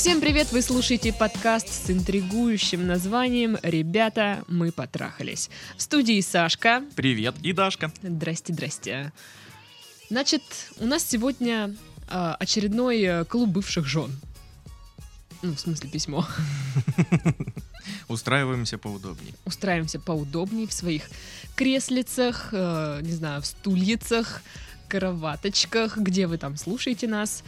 Всем привет! Вы слушаете подкаст с интригующим названием «Ребята, мы потрахались». В студии Сашка. Привет, и Дашка. Здрасте, здрасте. Значит, у нас сегодня а, очередной э, клуб бывших жен. Ну, в смысле, письмо. Устраиваемся поудобнее. Устраиваемся поудобнее в своих креслицах, э, не знаю, в стульицах, кроваточках, где вы там слушаете нас.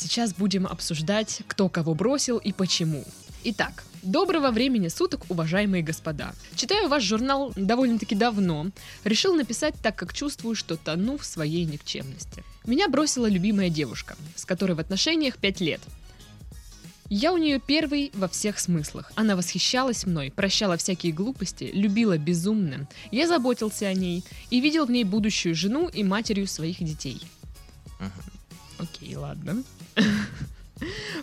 Сейчас будем обсуждать, кто кого бросил и почему. Итак, доброго времени суток, уважаемые господа. Читаю ваш журнал довольно-таки давно. Решил написать так, как чувствую, что тону в своей никчемности. Меня бросила любимая девушка, с которой в отношениях 5 лет. Я у нее первый во всех смыслах. Она восхищалась мной, прощала всякие глупости, любила безумно. Я заботился о ней и видел в ней будущую жену и матерью своих детей. Окей, ладно.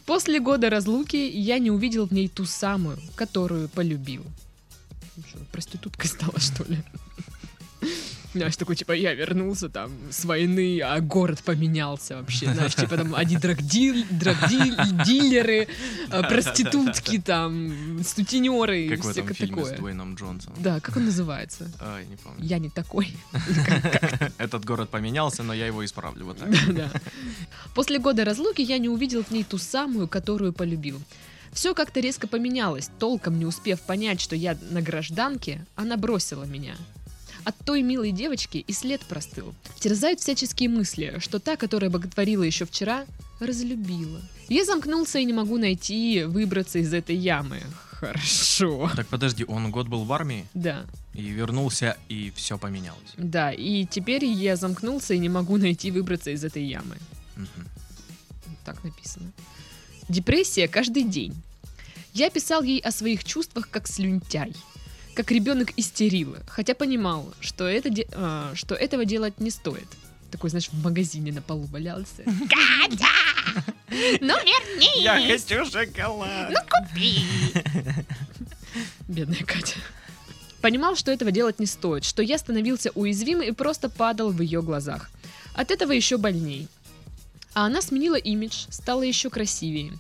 После года разлуки я не увидел в ней ту самую, которую полюбил. Что, проституткой стала, что ли? Знаешь, такой, типа, я вернулся там с войны, а город поменялся вообще. Знаешь, типа, там одни драгдил, драгдилеры, а, проститутки, там, сутенеры и все фильме с такое. Дуэйном Джонсоном. Да, как он называется? Ай, не помню. Я не такой. Этот город поменялся, но я его исправлю вот так. После года разлуки я не увидел в ней ту самую, которую полюбил. Все как-то резко поменялось, толком не успев понять, что я на гражданке, она бросила меня. От той милой девочки и след простыл. Терзают всяческие мысли, что та, которая боготворила еще вчера, разлюбила. Я замкнулся и не могу найти выбраться из этой ямы. Хорошо. Так подожди, он год был в армии Да, и вернулся, и все поменялось. да, и теперь я замкнулся и не могу найти выбраться из этой ямы. Мгм. Так написано. Депрессия каждый день. Я писал ей о своих чувствах как слюнтяй. Как ребенок истерила, хотя понимал, что, это де- а, что этого делать не стоит. Такой, знаешь, в магазине на полу валялся. Катя! Ну верни! хочу шоколад! купи! Бедная Катя. Понимал, что этого делать не стоит, что я становился уязвим и просто падал в ее глазах. От этого еще больней. А она сменила имидж, стала еще красивее.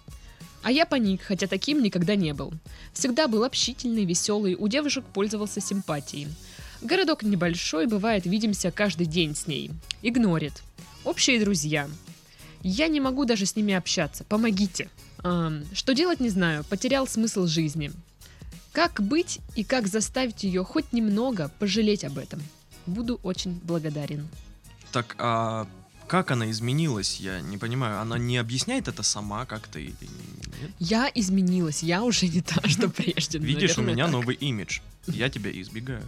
А я паник, хотя таким никогда не был. Всегда был общительный, веселый, у девушек пользовался симпатией. Городок небольшой, бывает, видимся каждый день с ней. Игнорит. Общие друзья. Я не могу даже с ними общаться. Помогите. Ам, что делать, не знаю. Потерял смысл жизни. Как быть и как заставить ее хоть немного пожалеть об этом? Буду очень благодарен. Так, а как она изменилась? Я не понимаю. Она не объясняет это сама как-то или нет? Я изменилась, я уже не та, что прежде. Видишь, у меня новый имидж. Я тебя избегаю.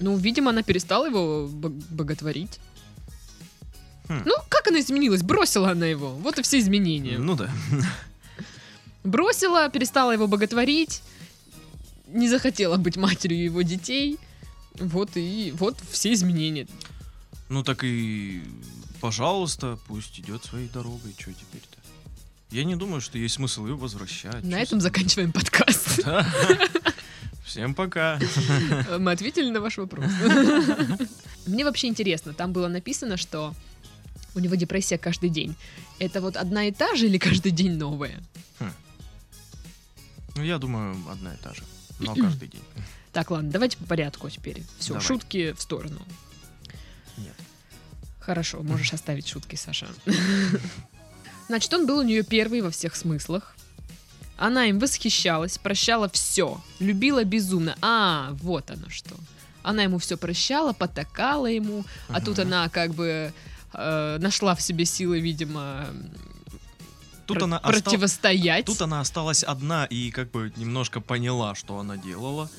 Ну, видимо, она перестала его бог- боготворить. Хм. Ну, как она изменилась? Бросила она его. Вот и все изменения. Ну да. Бросила, перестала его боготворить, не захотела быть матерью его детей. Вот и вот все изменения. Ну так и, пожалуйста, пусть идет своей дорогой. Что теперь-то? Я не думаю, что есть смысл ее возвращать. На этом заканчиваем подкаст. Всем пока. Мы ответили на ваш вопрос. Мне вообще интересно, там было написано, что у него депрессия каждый день. Это вот одна и та же или каждый день новая? Ну, я думаю, одна и та же. Но каждый день. Так, ладно, давайте по порядку теперь. Все, шутки в сторону. Хорошо, можешь оставить шутки, Саша. Значит, он был у нее первый во всех смыслах. Она им восхищалась, прощала все, любила безумно. А, вот оно что. Она ему все прощала, потакала ему, а тут она как бы э, нашла в себе силы, видимо, Тут она противостоять. Тут она осталась одна и как бы немножко поняла, что она делала.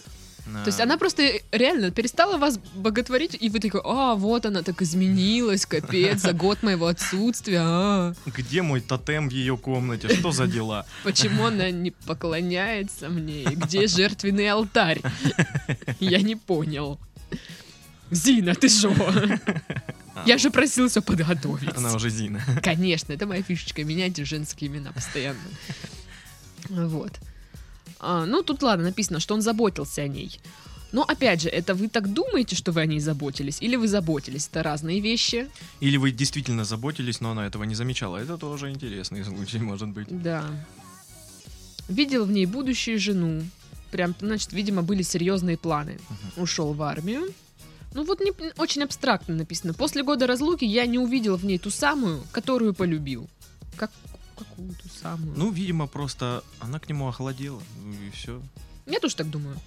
То есть она просто реально перестала вас боготворить, и вы такой, а, вот она так изменилась, капец, за год моего отсутствия, а, Где мой тотем в ее комнате? Что за дела? почему она не поклоняется мне, и где жертвенный алтарь? Я не понял. Зина, ты шо? Я же просил все подготовить. Она уже Зина. Конечно, это моя фишечка, менять женские имена постоянно. Вот. А, ну, тут ладно, написано, что он заботился о ней. Но опять же, это вы так думаете, что вы о ней заботились, или вы заботились? Это разные вещи. Или вы действительно заботились, но она этого не замечала. Это тоже интересный случай, может быть. Да. Видел в ней будущую жену. Прям, значит, видимо, были серьезные планы. Ушел в армию. Ну вот не, очень абстрактно написано. После года разлуки я не увидел в ней ту самую, которую полюбил. Как, какую ту самую? Ну, видимо, просто она к нему охладела. Ну и все. Я тоже так думаю.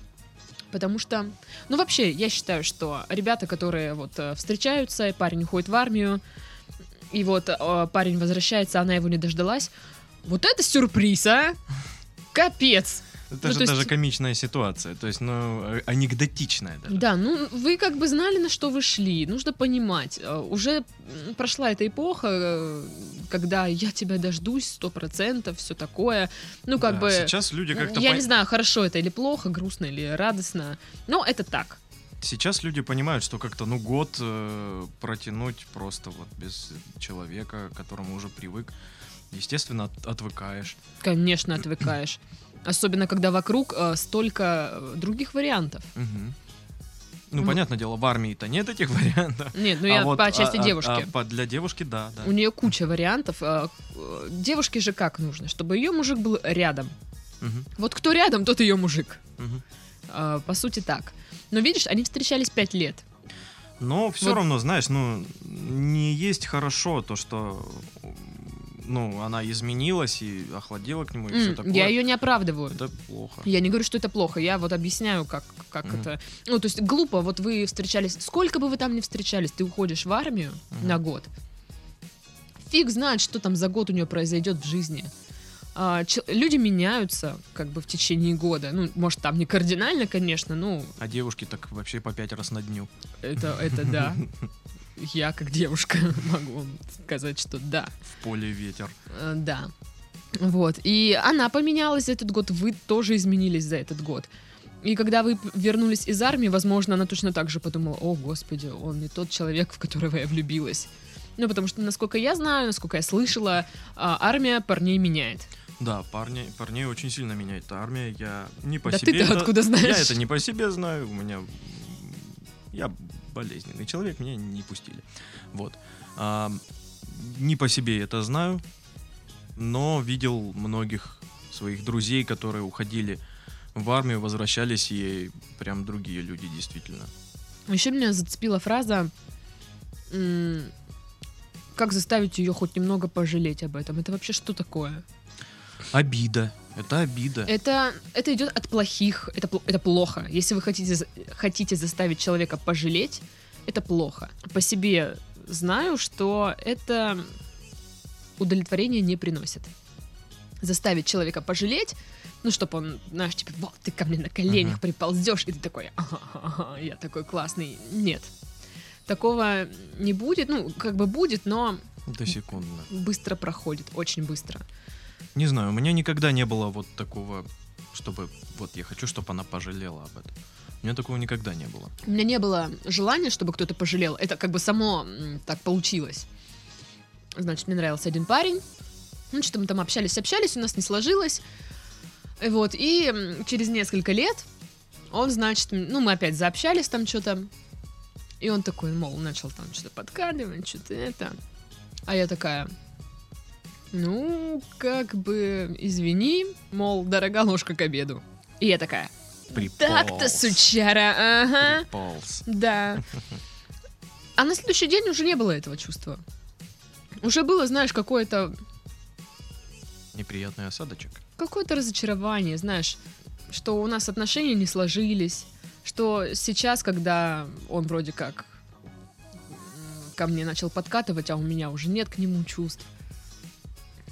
Потому что, ну вообще, я считаю, что ребята, которые вот э, встречаются, и парень уходит в армию, и вот э, парень возвращается, она его не дождалась, вот это сюрприз, а! Капец! Это Ну, же то есть- даже комичная ситуация, то есть, ну, э, анекдотичная даже. Да, ну вы как бы знали, на что вы шли. Нужно понимать. э, Уже прошла эта эпоха, э, когда я тебя дождусь, сто процентов, все такое. Ну, как Да, бы. Сейчас люди как-то... Я пон- не знаю, хорошо это или плохо, грустно или радостно. Но это так. Сейчас люди понимают, что как-то, ну, год э, протянуть просто вот без человека, к которому уже привык. Естественно, от- отвыкаешь. Конечно, отвыкаешь. Особенно, когда вокруг э, столько э, других вариантов. Мгм. Ну, Ну. понятное дело, в армии-то нет этих вариантов. Нет, ну А я вот, по а- части а- девушки. а по- для девушки, да, да. У нее куча вариантов. э, э, Девушке же как нужно? Чтобы ее мужик был рядом. Мгм, Вот кто рядом, тот ее мужик. мгм. Э, По сути так. Но видишь, они встречались пять лет. Но все Вот. равно, знаешь, ну, не есть хорошо то, что ну, она изменилась и охладела к нему, и все М, такое. Я ее не оправдываю. Это плохо. Я не говорю, что это плохо. Я вот объясняю, как, как Мгм. это. Ну, то есть глупо, вот вы встречались. Сколько бы вы там ни встречались, ты уходишь в армию Мгм. на год. Фиг знает, что там за год у нее произойдет в жизни. А, чел- люди меняются как бы в течение года. Ну, может, там не кардинально, конечно, ну, А девушки так вообще по пять раз на дню. это, это да. Я, как девушка, могу сказать, что да. В поле ветер. Э, Да. Вот. И она поменялась за этот год, вы тоже изменились за этот год. И когда вы вернулись из армии, возможно, она точно так же подумала, о, господи, он не тот человек, в которого я влюбилась. Ну, потому что, насколько я знаю, насколько я слышала, а, армия парней меняет. Да, парни, парней очень сильно меняет армия. Я не по да себе. ты-то это- откуда знаешь? Я это не по себе знаю. У меня я болезненный человек, меня не пустили. Вот. А, не по себе это знаю, но видел многих своих друзей, которые уходили в армию, возвращались, и прям другие люди действительно. Еще меня зацепила фраза, как заставить ее хоть немного пожалеть об этом. Это вообще что такое? Обида. Это обида. Это, это идет от плохих, это, это плохо. Если вы хотите, хотите заставить человека пожалеть, это плохо. По себе знаю, что это удовлетворение не приносит. Заставить человека пожалеть, ну, чтобы он, знаешь, типа, вот, ты ко мне на коленях Мгм. приползешь, и ты такой, ага, ага, я такой классный. Нет. Такого не будет, ну, как бы будет, но Это секундно. быстро проходит, очень быстро. Не знаю, у меня никогда не было вот такого, чтобы вот я хочу, чтобы она пожалела об этом. У меня такого никогда не было. У меня не было желания, чтобы кто-то пожалел. Это как бы само так получилось. Значит, мне нравился один парень. Ну, что-то мы там общались, общались, у нас не сложилось. Вот, и через несколько лет он, значит, ну, мы опять заобщались там что-то. И он такой, мол, начал там что-то подкадывать, что-то это. А я такая, ну, как бы, извини, мол, дорога ложка к обеду. И я такая, так-то, сучара, ага. Приполз. Да. А на следующий день уже не было этого чувства. Уже было, знаешь, какое-то Неприятный осадочек. какое-то разочарование, знаешь, что у нас отношения не сложились, что сейчас, когда он вроде как ко мне начал подкатывать, а у меня уже нет к нему чувств.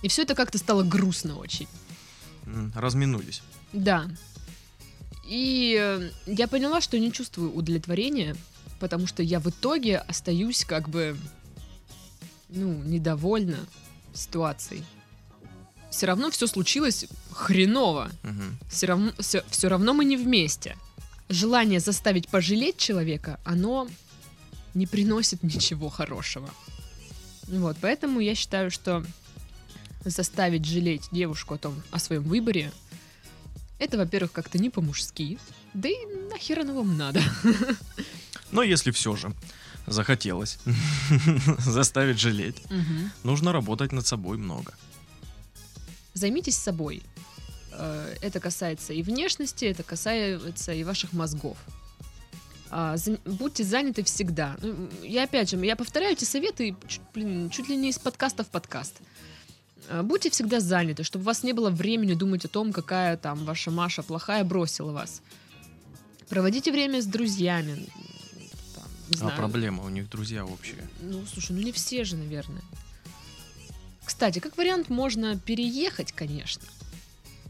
И все это как-то стало грустно очень. Разминулись. Да. И э, я поняла, что не чувствую удовлетворения, потому что я в итоге остаюсь как бы, ну, недовольна ситуацией. Все равно все случилось хреново. Мгм. Все равно, все, равно мы не вместе. Желание заставить пожалеть человека, оно не приносит ничего хорошего. Вот, поэтому я считаю, что заставить жалеть девушку о том, о своем выборе, Это, во-первых, как-то не по-мужски. Да и нахер оно вам надо. Но если все же захотелось заставить жалеть, Мгм. нужно работать над собой много. Займитесь собой. Э, Это касается и внешности, это касается и ваших мозгов. А, Будьте заняты всегда. Ну, Я опять же, я повторяю эти советы, чуть, блин, чуть ли не из подкаста в подкаст. Будьте всегда заняты, чтобы у вас не было времени думать о том, какая там ваша Маша плохая бросила вас. Проводите время с друзьями. там, не А знаю. проблема, у них друзья общие. Ну, слушай, ну не все же, наверное. Кстати, как вариант, можно переехать, конечно.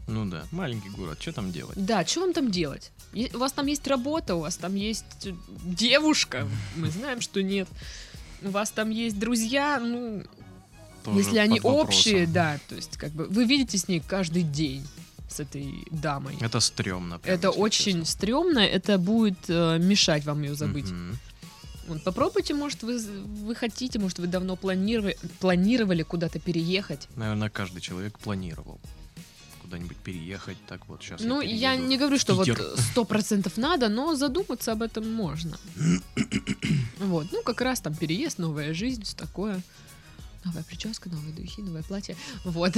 Ну да, маленький город, что там делать? Да, что вам там делать? У вас там есть работа, у вас там есть э, девушка, мы знаем, что нет. У вас там есть друзья, ну, если они общие, да, то есть как бы вы видите с ней каждый день, с этой дамой. Это стрёмно. прям, Это очень честно. стрёмно, это будет э, мешать вам ее забыть. Мгм. Вот, попробуйте, может, вы, вы хотите, может, вы давно планировали, планировали куда-то переехать. Наверное, каждый человек планировал куда-нибудь переехать. Так вот, сейчас Ну, я не говорю, что вот сто процентов надо, но задуматься об этом можно. Вот, ну, как раз там переезд, новая жизнь, все такое. Новая прическа, новые духи, новое платье. Вот.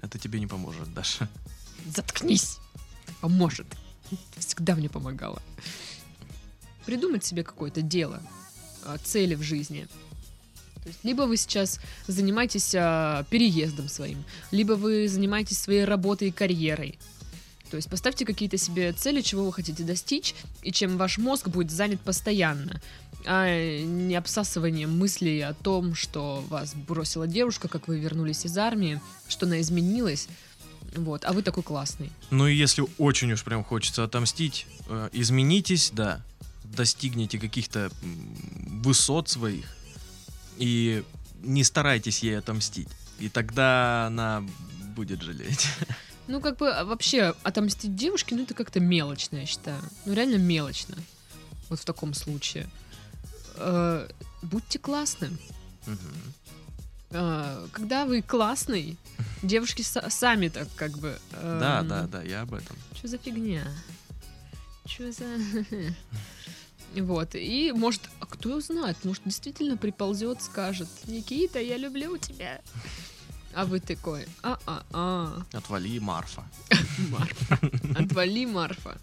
Это тебе не поможет, Даша. Заткнись. Поможет. Всегда мне помогала. Придумать себе какое-то дело, а, цели в жизни. То есть, либо вы сейчас занимаетесь а, переездом своим, либо вы занимаетесь своей работой и карьерой. То есть поставьте какие-то себе цели, чего вы хотите достичь, и чем ваш мозг будет занят постоянно, а не обсасыванием мыслей о том, что вас бросила девушка, как вы вернулись из армии, что она изменилась, вот, а вы такой классный. Ну и если очень уж прям хочется отомстить, э, изменитесь, да, достигните каких-то высот своих и не старайтесь ей отомстить. И тогда она будет жалеть. Ну, как бы а, вообще отомстить девушке, ну это как-то мелочно, я считаю. Ну, реально мелочно. Вот в таком случае. Э, будьте классным. Мгм. Э, когда вы классный, девушки са- сами так как бы... Да, да, да, я об этом. Что за фигня? Что за... Вот, и может, а кто знает, может, действительно приползет, скажет, Никита, я люблю тебя. А вы такой, а-а-а, Отвали, Марфа. Марфа, отвали, Марфа.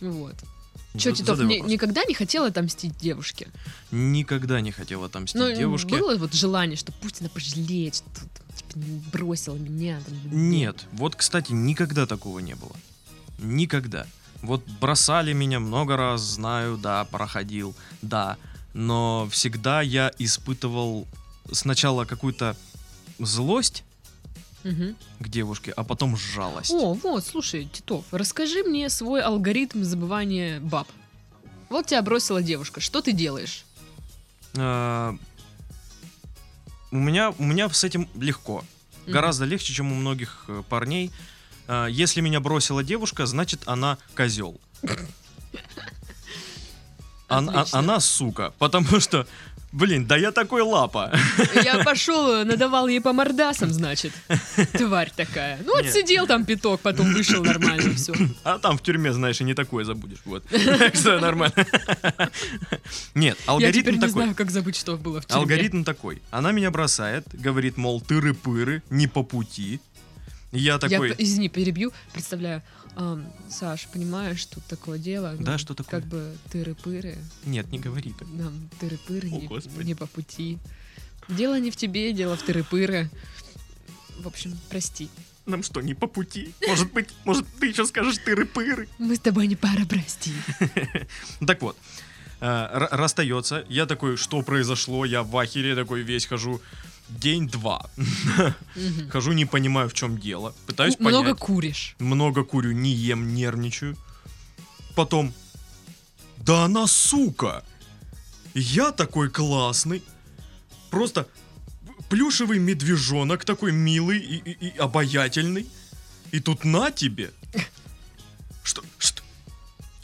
Вот. Че, Титов, ни- никогда не хотел отомстить девушке? Никогда не хотел отомстить Ну, девушке. было вот желание, что пусть она пожалеет, что типа, не бросила меня. там, Нет, вот, кстати, никогда такого не было. Никогда. Вот бросали меня много раз, знаю, да, проходил, да. Но всегда я испытывал сначала какую-то злость Мгм. к девушке, а потом жалость. О, вот, слушай, Титов, расскажи мне свой алгоритм забывания баб. Вот тебя бросила девушка, что ты делаешь? А, у меня, у меня с этим легко. Мгм. Гораздо легче, чем у многих э, парней. А, Если меня бросила девушка, значит она козел. Она, она сука, потому что, блин, да я такой лапа. Я пошел, надавал ей по мордасам, значит. Тварь такая. Ну, Нет. отсидел там пяток, потом вышел нормально, все. А там в тюрьме, знаешь, и не такое забудешь. Вот. Так что нормально. Нет, Я алгоритм теперь не такой. знаю, как забыть, что было в тюрьме. Алгоритм такой. Она меня бросает, говорит, мол, тыры-пыры, не по пути. Я Я, такой, извини, перебью. Представляю, ам, Саш, понимаешь, тут такое дело. Да, ну, что такое? Как бы тыры-пыры, нет, не говори так. нам тыры-пыры О, не, Господи. не по пути. Дело не в тебе, дело в тыры-пыры. В общем, прости. Нам что, не по пути? Может быть, может, ты еще скажешь тыры-пыры? Мы с тобой не пара, прости. Так вот, э, расстается. Я такой, что произошло? Я в ахере такой весь хожу. День-два. Мгм. Хожу, не понимаю, в чем дело. Пытаюсь Много понять. куришь. Много курю, не ем, нервничаю. Потом, да она сука! Я такой классный. Просто плюшевый медвежонок, такой милый и, и- и обаятельный. И тут на тебе. Что? Что?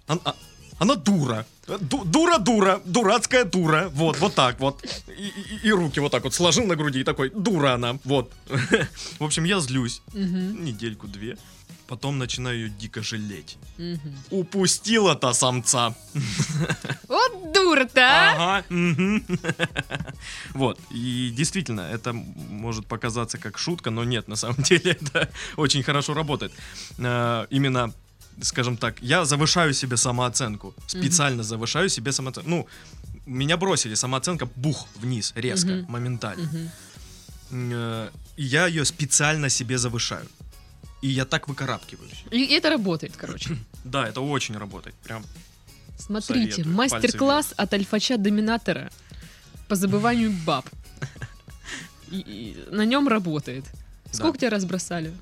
А- Она дура. Ду- дура, дура, дурацкая дура. Вот, вот так вот. И, и- и руки вот так вот сложил на груди и такой, дура она. Вот. В общем, я злюсь. Мгм, Недельку-две. Потом начинаю ее дико жалеть. мгм. Упустила-то самца. Вот дура-то, а! Ага. Вот. И действительно, это может показаться как шутка, но нет, на самом деле это очень хорошо работает. Э, Именно, скажем так, я завышаю себе самооценку. Специально завышаю себе самооценку. Ну, меня бросили, самооценка бух вниз, резко, Мгм. моментально. И я ее специально себе завышаю. И я так выкарабкиваюсь. И это работает, короче. Да, это очень работает. Прям Смотрите, мастер-класс от альфача-доминатора по забыванию баб. И- и на нем работает. Сколько тебя раз бросали?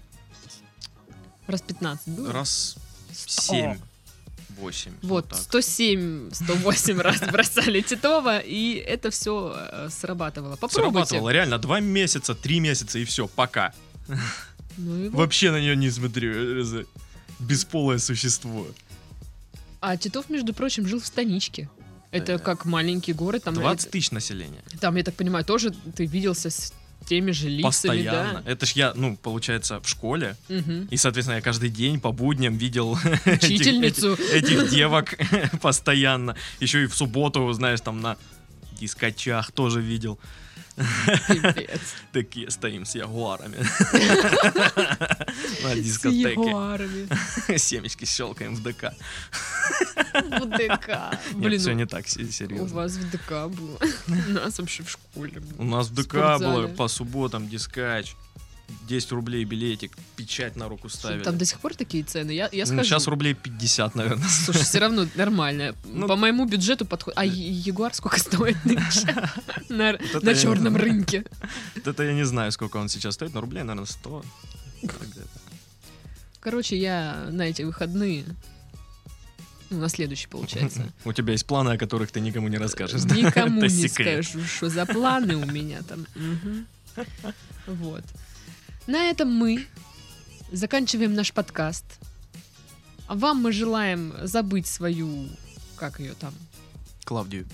Раз 15, было? раз. 7, 8. Вот, 107, 108 раз бросали Титова, и это все срабатывало. Попробуйте. Срабатывало реально два месяца, три месяца и все, пока. Ну и вот. Вообще на нее не смотрю. э, Бесполое существо. А Титов, между прочим, жил в станичке. Это Да. как маленький город. Там, 20 тысяч населения. там, я так понимаю, тоже ты виделся с теми же лицами, Постоянно. Это ж я, ну, получается, в школе. да? Мгм. И, соответственно, я каждый день по будням видел этих- Учительницу. этих, этих девок постоянно. Еще и в субботу, знаешь, там на дискочах тоже видел. Такие стоим с ягуарами. На С дискотеке. ягуарами. Семечки щелкаем в ДК. В ДК. Блин, все у- не так се- у серьезно. вас в ДК было. У нас вообще в школе У нас в ДК было по субботам дискач. 10 рублей билетик, печать на руку ставили. Там до сих пор такие цены? Я, я Ну, схожу. Сейчас рублей 50, наверное. Слушай, все равно нормально. Ну, По моему бюджету подходит. А Ягуар сколько стоит? На, на черном рынке. Это я не знаю, сколько он сейчас стоит, но рублей, наверное, 100. где-то. Короче, я на эти выходные, ну, на следующий, получается, У тебя есть планы, о которых ты никому не расскажешь. да? никому не скажу, что за планы у меня там. Вот. На этом мы заканчиваем наш подкаст. А вам мы желаем забыть свою, как ее там, Клавдию.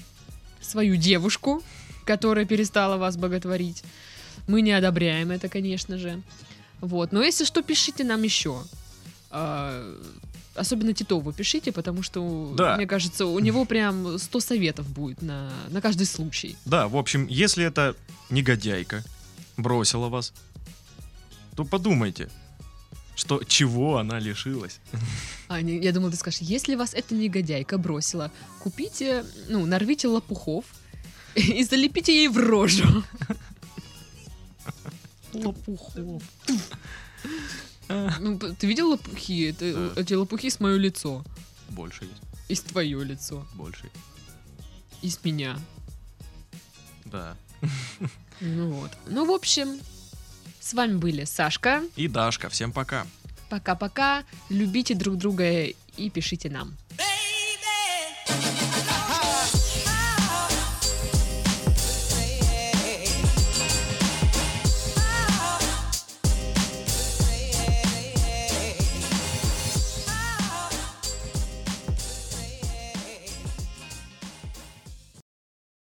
свою девушку, которая перестала вас боготворить. Мы не одобряем это, конечно же. Вот. Но если что, пишите нам еще. Особенно Титову пишите, потому что, Да. мне кажется, у него прям 100 советов будет на, на каждый случай. Да, в общем, если это негодяйка бросила вас, то подумайте, что чего она лишилась. А, не, я думала, ты скажешь, если вас эта негодяйка бросила, купите, ну, нарвите лопухов и залепите ей в рожу. Лопухов. Ну, ты видел лопухи? Это, Да. Эти лопухи с мое лицо. Больше есть, И с твое лицо. больше. И с меня. Да. Ну вот. Ну, в общем, с вами были Сашка. И Дашка, всем пока. Пока-пока. Любите друг друга и пишите нам.